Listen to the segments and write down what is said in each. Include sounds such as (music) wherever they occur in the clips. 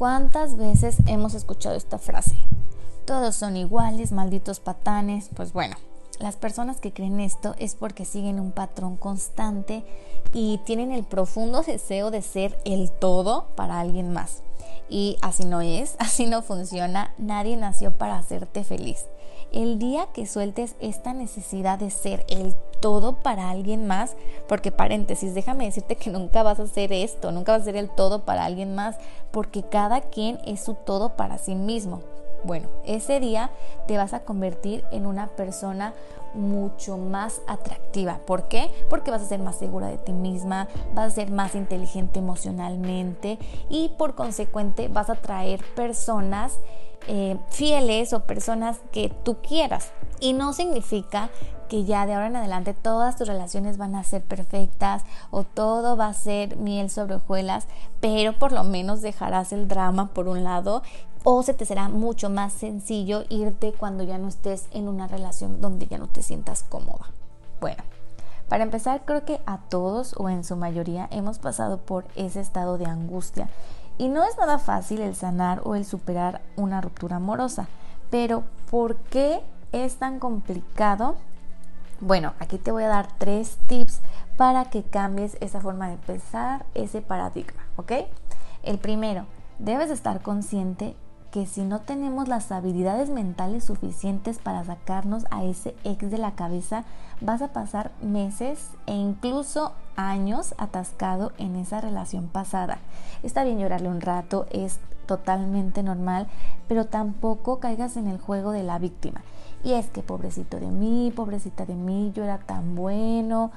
¿Cuántas veces hemos escuchado esta frase? Todos son iguales, malditos patanes. Pues bueno, las personas que creen esto es porque siguen un patrón constante y tienen el profundo deseo de ser el todo para alguien más. Y así no es, (laughs) así no funciona. Nadie nació para hacerte feliz. El día que sueltes esta necesidad de ser el todo para alguien más, porque paréntesis, déjame decirte que (laughs) nunca vas a hacer esto, nunca vas a ser el todo para alguien más, porque cada quien es su todo para sí mismo. Bueno, ese día te vas a convertir en una persona mucho más atractiva. ¿Por qué? Porque vas a ser más segura de ti misma, vas a ser más inteligente emocionalmente y por consecuente vas a atraer personas eh, fieles o personas que tú quieras. Y no significa que ya de ahora en adelante todas tus relaciones van a ser perfectas o todo va a ser miel sobre hojuelas, pero por lo menos dejarás el drama por un lado o se te será mucho más sencillo irte cuando ya no estés en una relación donde ya no te sientas cómoda. Bueno, para empezar creo que a todos o en su mayoría hemos pasado por ese estado de angustia y no es nada fácil el sanar o el superar una ruptura amorosa, pero ¿por qué es tan complicado? Bueno, aquí te voy a dar tres tips para que cambies esa forma de pensar, ese paradigma, ¿ok? El primero, debes estar consciente que si no tenemos las habilidades mentales suficientes para sacarnos a ese ex de la cabeza, vas a pasar meses e incluso años atascado en esa relación pasada. Está bien llorarle un rato, es totalmente normal, pero tampoco caigas en el juego de la víctima. Y es que pobrecito de mí, pobrecita de mí, yo era tan bueno.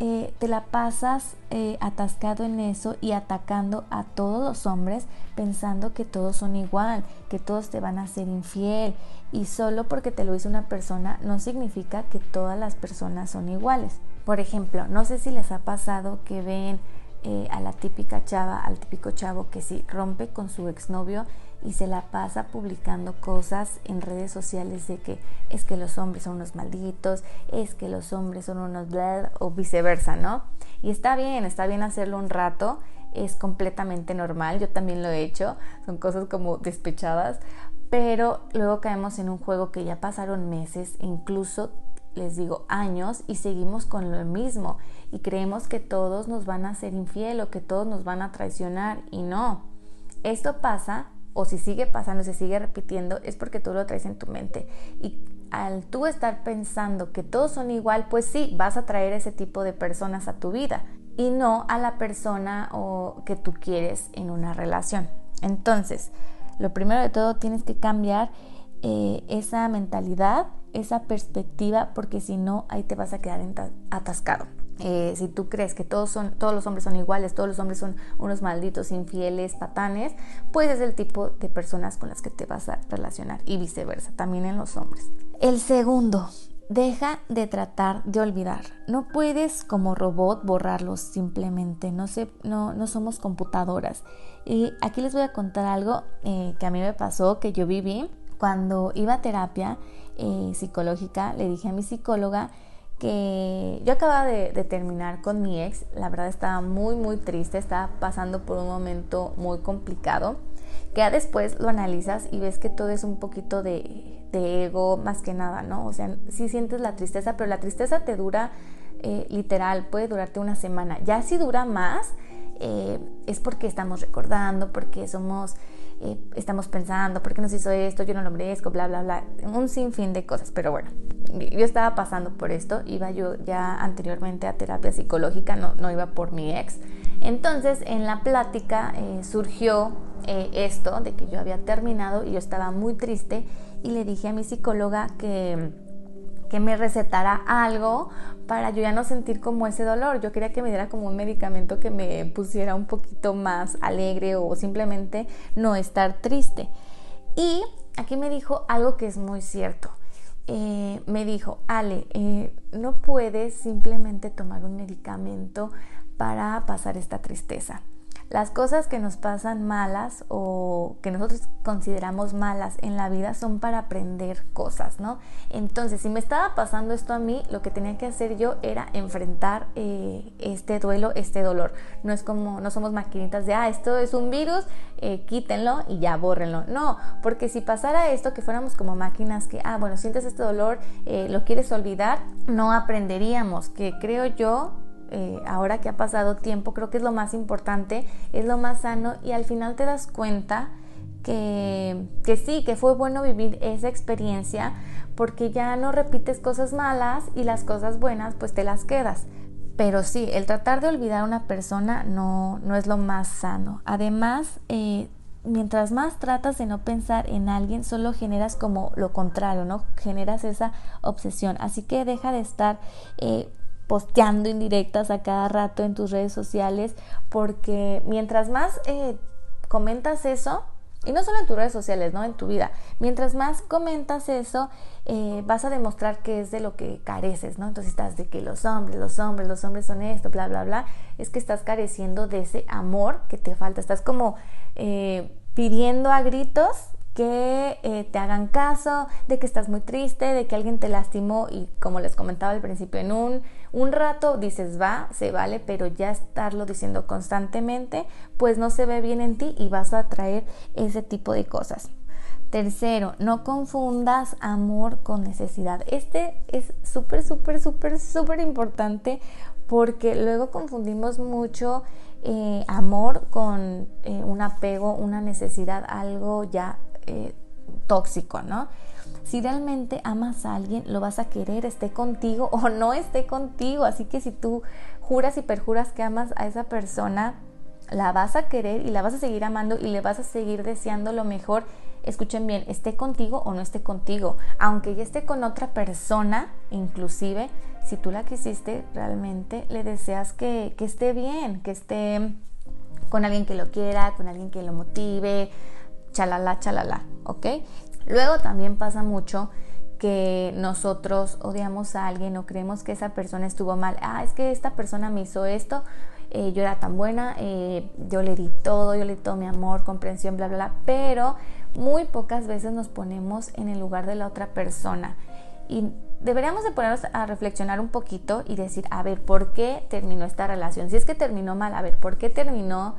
Eh, te la pasas eh, atascado en eso y atacando a todos los hombres pensando que todos son igual, que todos te van a ser infiel. Y solo porque te lo hizo una persona no significa que todas las personas son iguales. Por ejemplo, no sé si les ha pasado que ven eh, a la típica chava, al típico chavo que si rompe con su exnovio y se la pasa publicando cosas en redes sociales de que es que los hombres son unos malditos, es que los hombres son unos bla o viceversa, ¿no? Y está bien, está bien hacerlo un rato, es completamente normal, yo también lo he hecho, son cosas como despechadas, pero luego caemos en un juego que ya pasaron meses, incluso les digo años y seguimos con lo mismo y creemos que todos nos van a ser infiel o que todos nos van a traicionar y no. Esto pasa o si sigue pasando, se sigue repitiendo, es porque tú lo traes en tu mente. Y al tú estar pensando que todos son igual, pues sí, vas a traer ese tipo de personas a tu vida y no a la persona o que tú quieres en una relación. Entonces, lo primero de todo tienes que cambiar eh, esa mentalidad, esa perspectiva, porque si no, ahí te vas a quedar atascado. Eh, si tú crees que todos, son, todos los hombres son iguales, todos los hombres son unos malditos, infieles, patanes, pues es el tipo de personas con las que te vas a relacionar y viceversa, también en los hombres. El segundo, deja de tratar de olvidar. No puedes como robot borrarlos simplemente, no, sé, no, no somos computadoras. Y aquí les voy a contar algo eh, que a mí me pasó, que yo viví cuando iba a terapia eh, psicológica, le dije a mi psicóloga, que yo acababa de, terminar con mi ex, la verdad estaba muy muy triste, estaba pasando por un momento muy complicado, que ya después lo analizas y ves que todo es un poquito de, ego más que nada, ¿no? O sea, sí sientes la tristeza, pero la tristeza te dura eh, literal, puede durarte una semana, ya si dura más, eh, es porque estamos recordando, porque somos eh, estamos pensando, ¿por qué nos hizo esto? Yo no lo merezco, bla, bla, bla. Un sinfín de cosas, pero bueno, yo estaba pasando por esto, iba yo ya anteriormente a terapia psicológica, no, no iba por mi ex. Entonces, en la plática eh, surgió eh, esto de que yo había terminado y yo estaba muy triste y le dije a mi psicóloga que que me recetara algo para yo ya no sentir como ese dolor. Yo quería que me diera como un medicamento que me pusiera un poquito más alegre o simplemente no estar triste. Y aquí me dijo algo que es muy cierto. Eh, me dijo, Ale, eh, no puedes simplemente tomar un medicamento para pasar esta tristeza. Las cosas que nos pasan malas o que nosotros consideramos malas en la vida son para aprender cosas, ¿no? Entonces, si me estaba pasando esto a mí, lo que tenía que hacer yo era enfrentar eh, este duelo, este dolor. No es como, no somos maquinitas de, ah, esto es un virus, eh, quítenlo y ya bórrenlo. No, porque si pasara esto, que fuéramos como máquinas que, ah, bueno, sientes este dolor, eh, lo quieres olvidar, no aprenderíamos, que creo yo eh, ahora que ha pasado tiempo, creo que es lo más importante, es lo más sano y al final te das cuenta que, sí, que fue bueno vivir esa experiencia porque ya no repites cosas malas y las cosas buenas pues te las quedas. Pero sí, el tratar de olvidar a una persona no, no es lo más sano. Además, eh, mientras más tratas de no pensar en alguien, solo generas como lo contrario, ¿no? Generas esa obsesión. Así que deja de estar eh, posteando indirectas a cada rato en tus redes sociales, porque mientras más eh, comentas eso, y no solo en tus redes sociales, ¿no? En tu vida. Mientras más comentas eso, eh, vas a demostrar que es de lo que careces, ¿no? Entonces estás de que los hombres, los hombres, los hombres son esto, bla, bla, bla. Es que estás careciendo de ese amor que te falta. Estás como eh, pidiendo a gritos que eh, te hagan caso, de que estás muy triste, de que alguien te lastimó y como les comentaba al principio, en un, un rato dices va, se vale, pero ya estarlo diciendo constantemente, pues no se ve bien en ti y vas a atraer ese tipo de cosas. Tercero, no confundas amor con necesidad. Este es súper, súper, súper, súper importante porque luego confundimos mucho eh, amor con eh, un apego, una necesidad, algo ya eh, tóxico, ¿no? Si realmente amas a alguien, lo vas a querer, esté contigo (laughs) o no esté contigo. Así que si tú juras y perjuras que amas a esa persona, la vas a querer y la vas a seguir amando y le vas a seguir deseando lo mejor. Escuchen bien, esté contigo o no esté contigo. Aunque ya esté con otra persona, inclusive, si tú la quisiste, realmente le deseas que, que esté bien, que esté con alguien que lo quiera, con alguien que lo motive, chalala, chalala, ¿ok? Luego también pasa mucho que nosotros odiamos a alguien o creemos que esa persona estuvo mal. Ah, es que esta persona me hizo esto, eh, yo era tan buena, eh, yo le di todo, yo le di todo mi amor, comprensión, bla, bla, bla. Pero muy pocas veces nos ponemos en el lugar de la otra persona. Y deberíamos de ponernos a reflexionar un poquito y decir, a ver, ¿por qué terminó esta relación? Si es que terminó mal, a ver, ¿por qué terminó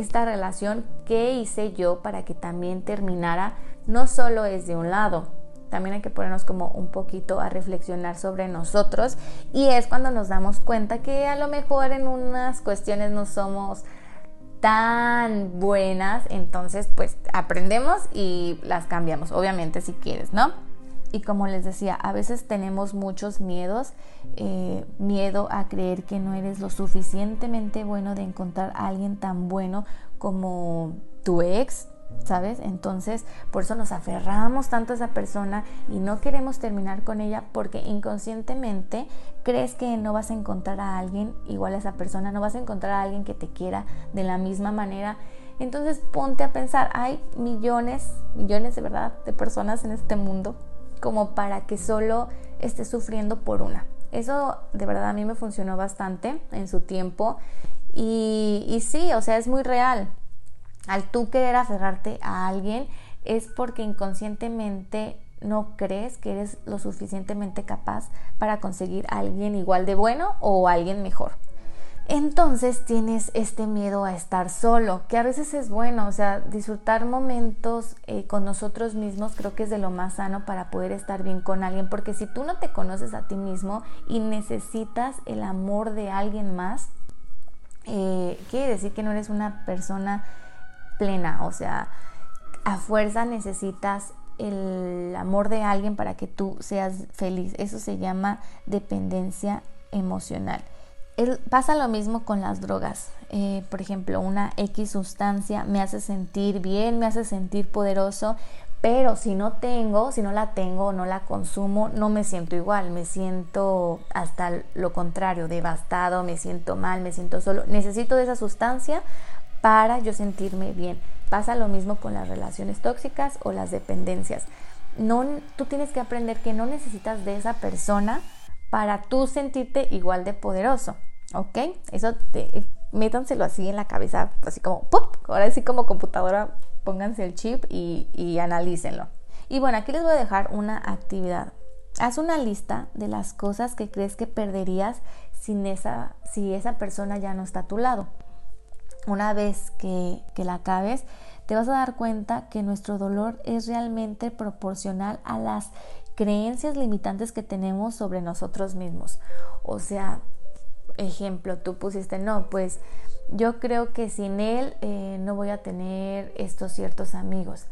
esta relación, ¿qué hice yo para que también terminara? No solo es de un lado, también hay que ponernos como un poquito a reflexionar sobre nosotros y es cuando nos damos cuenta que a lo mejor en unas cuestiones no somos tan buenas, entonces pues aprendemos y las cambiamos, obviamente si quieres, ¿no? Y como les decía, a veces tenemos muchos miedos, eh, miedo a creer que no eres lo suficientemente bueno de encontrar a alguien tan bueno como tu ex, ¿sabes? Entonces, por eso nos aferramos tanto a esa persona y no queremos terminar con ella porque inconscientemente crees que no vas a encontrar a alguien igual a esa persona, no vas a encontrar a alguien que te quiera de la misma manera. Entonces, ponte a pensar, hay millones, millones de verdad de personas en este mundo como para que solo esté sufriendo por una. Eso de verdad a mí me funcionó bastante en su tiempo y, sí, o sea, es muy real. Al tú querer aferrarte a alguien es porque inconscientemente no crees que eres lo suficientemente capaz para conseguir a alguien igual de bueno o alguien mejor entonces tienes este miedo a estar solo, que a veces es bueno, o sea, disfrutar momentos eh, con nosotros mismos creo que es de lo más sano para poder estar bien con alguien, porque si tú no te conoces a ti mismo y necesitas el amor de alguien más, eh, quiere decir que no eres una persona plena, o sea, a fuerza necesitas el amor de alguien para que tú seas feliz. Eso se llama dependencia emocional pasa lo mismo con las drogas. Eh, por ejemplo, una X sustancia me hace sentir bien, me hace sentir poderoso, pero si no tengo, si no la tengo no la consumo, no me siento igual, me siento hasta lo contrario, devastado, me siento mal, me siento solo. Necesito de esa sustancia para yo sentirme bien. Pasa lo mismo con las relaciones tóxicas o las dependencias. No, tú tienes que aprender que no necesitas de esa persona para tú sentirte igual de poderoso. ¿Ok? Eso métanselo así en la cabeza, así como ¡pop! Ahora así como computadora, pónganse el chip y, y analícenlo. Y bueno, aquí les voy a dejar una actividad. Haz una lista de las cosas que crees que perderías sin esa, si esa persona ya no está a tu lado. Una vez que, que la acabes, te vas a dar cuenta que nuestro dolor es realmente proporcional a las creencias limitantes que tenemos sobre nosotros mismos. O sea, ejemplo, tú pusiste, no, pues yo creo que sin él eh, no voy a tener estos ciertos amigos.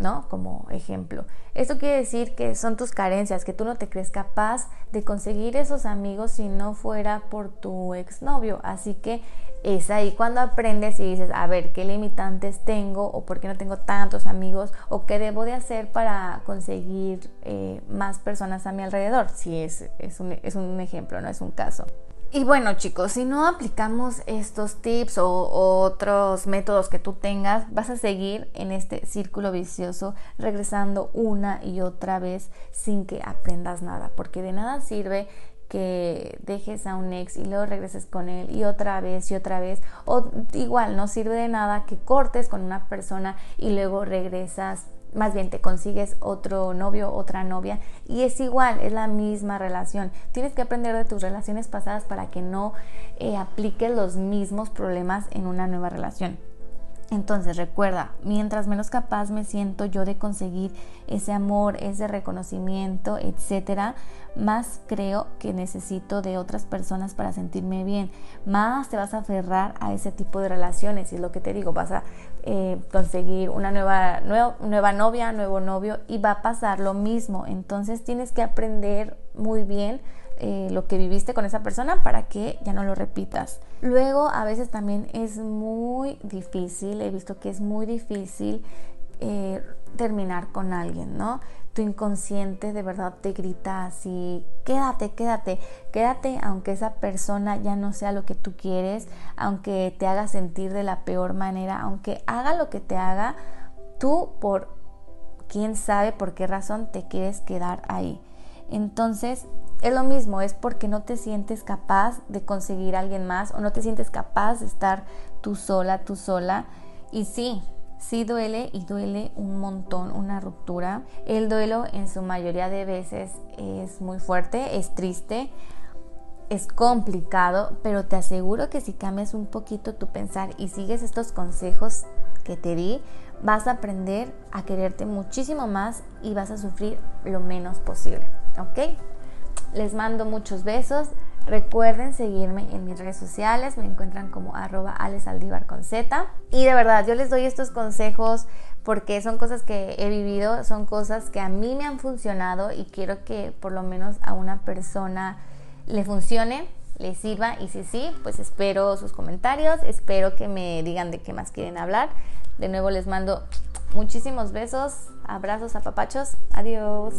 ¿no? Como ejemplo. Esto quiere decir que son tus carencias, que tú no te crees capaz de conseguir esos amigos si no fuera por tu exnovio. Así que es ahí cuando aprendes y dices, a ver, ¿qué limitantes tengo? ¿O por qué no tengo tantos amigos? ¿O qué debo de hacer para conseguir eh, más personas a mi alrededor? Si es, es, un, es un ejemplo, no es un caso. Y bueno chicos, si no aplicamos estos tips o, otros métodos que tú tengas, vas a seguir en este círculo vicioso regresando una y otra vez sin que aprendas nada, porque de nada sirve que dejes a un ex y luego regreses con él y otra vez y otra vez. O igual, no sirve de nada que cortes con una persona y luego regresas más bien te consigues otro novio, otra novia y es igual, es la misma relación. Tienes que aprender de tus relaciones pasadas para que no eh, apliques los mismos problemas en una nueva relación. Entonces recuerda, mientras menos capaz me siento yo de conseguir ese amor, ese reconocimiento, etcétera, más creo que necesito de otras personas para sentirme bien. Más te vas a aferrar a ese tipo de relaciones y es lo que te digo, vas a eh, conseguir una nueva, nueva, nueva novia, nuevo novio y va a pasar lo mismo. Entonces tienes que aprender muy bien eh, lo que viviste con esa persona para que ya no lo repitas. Luego a veces también es muy difícil, he visto que es muy difícil eh, terminar con alguien, ¿no? Tu inconsciente de verdad te grita así, quédate, quédate, quédate aunque esa persona ya no sea lo que tú quieres, aunque te haga sentir de la peor manera, aunque haga lo que te haga, tú por quién sabe por qué razón te quieres quedar ahí. Entonces, es lo mismo, es porque no te sientes capaz de conseguir a alguien más o no te sientes capaz de estar tú sola, tú sola. Y sí, sí duele y duele un montón una ruptura. El duelo en su mayoría de veces es muy fuerte, es triste, es complicado, pero te aseguro que si cambias un poquito tu pensar y sigues estos consejos que te di, vas a aprender a quererte muchísimo más y vas a sufrir lo menos posible. ¿Ok? Les mando muchos besos. Recuerden seguirme en mis redes sociales, me encuentran como arroba con Z. Y de verdad, yo les doy estos consejos porque son cosas que he vivido, son cosas que a mí me han funcionado y quiero que por lo menos a una persona le funcione, le sirva y si sí, pues espero sus comentarios, espero que me digan de qué más quieren hablar. De nuevo les mando muchísimos besos, abrazos a papachos, adiós.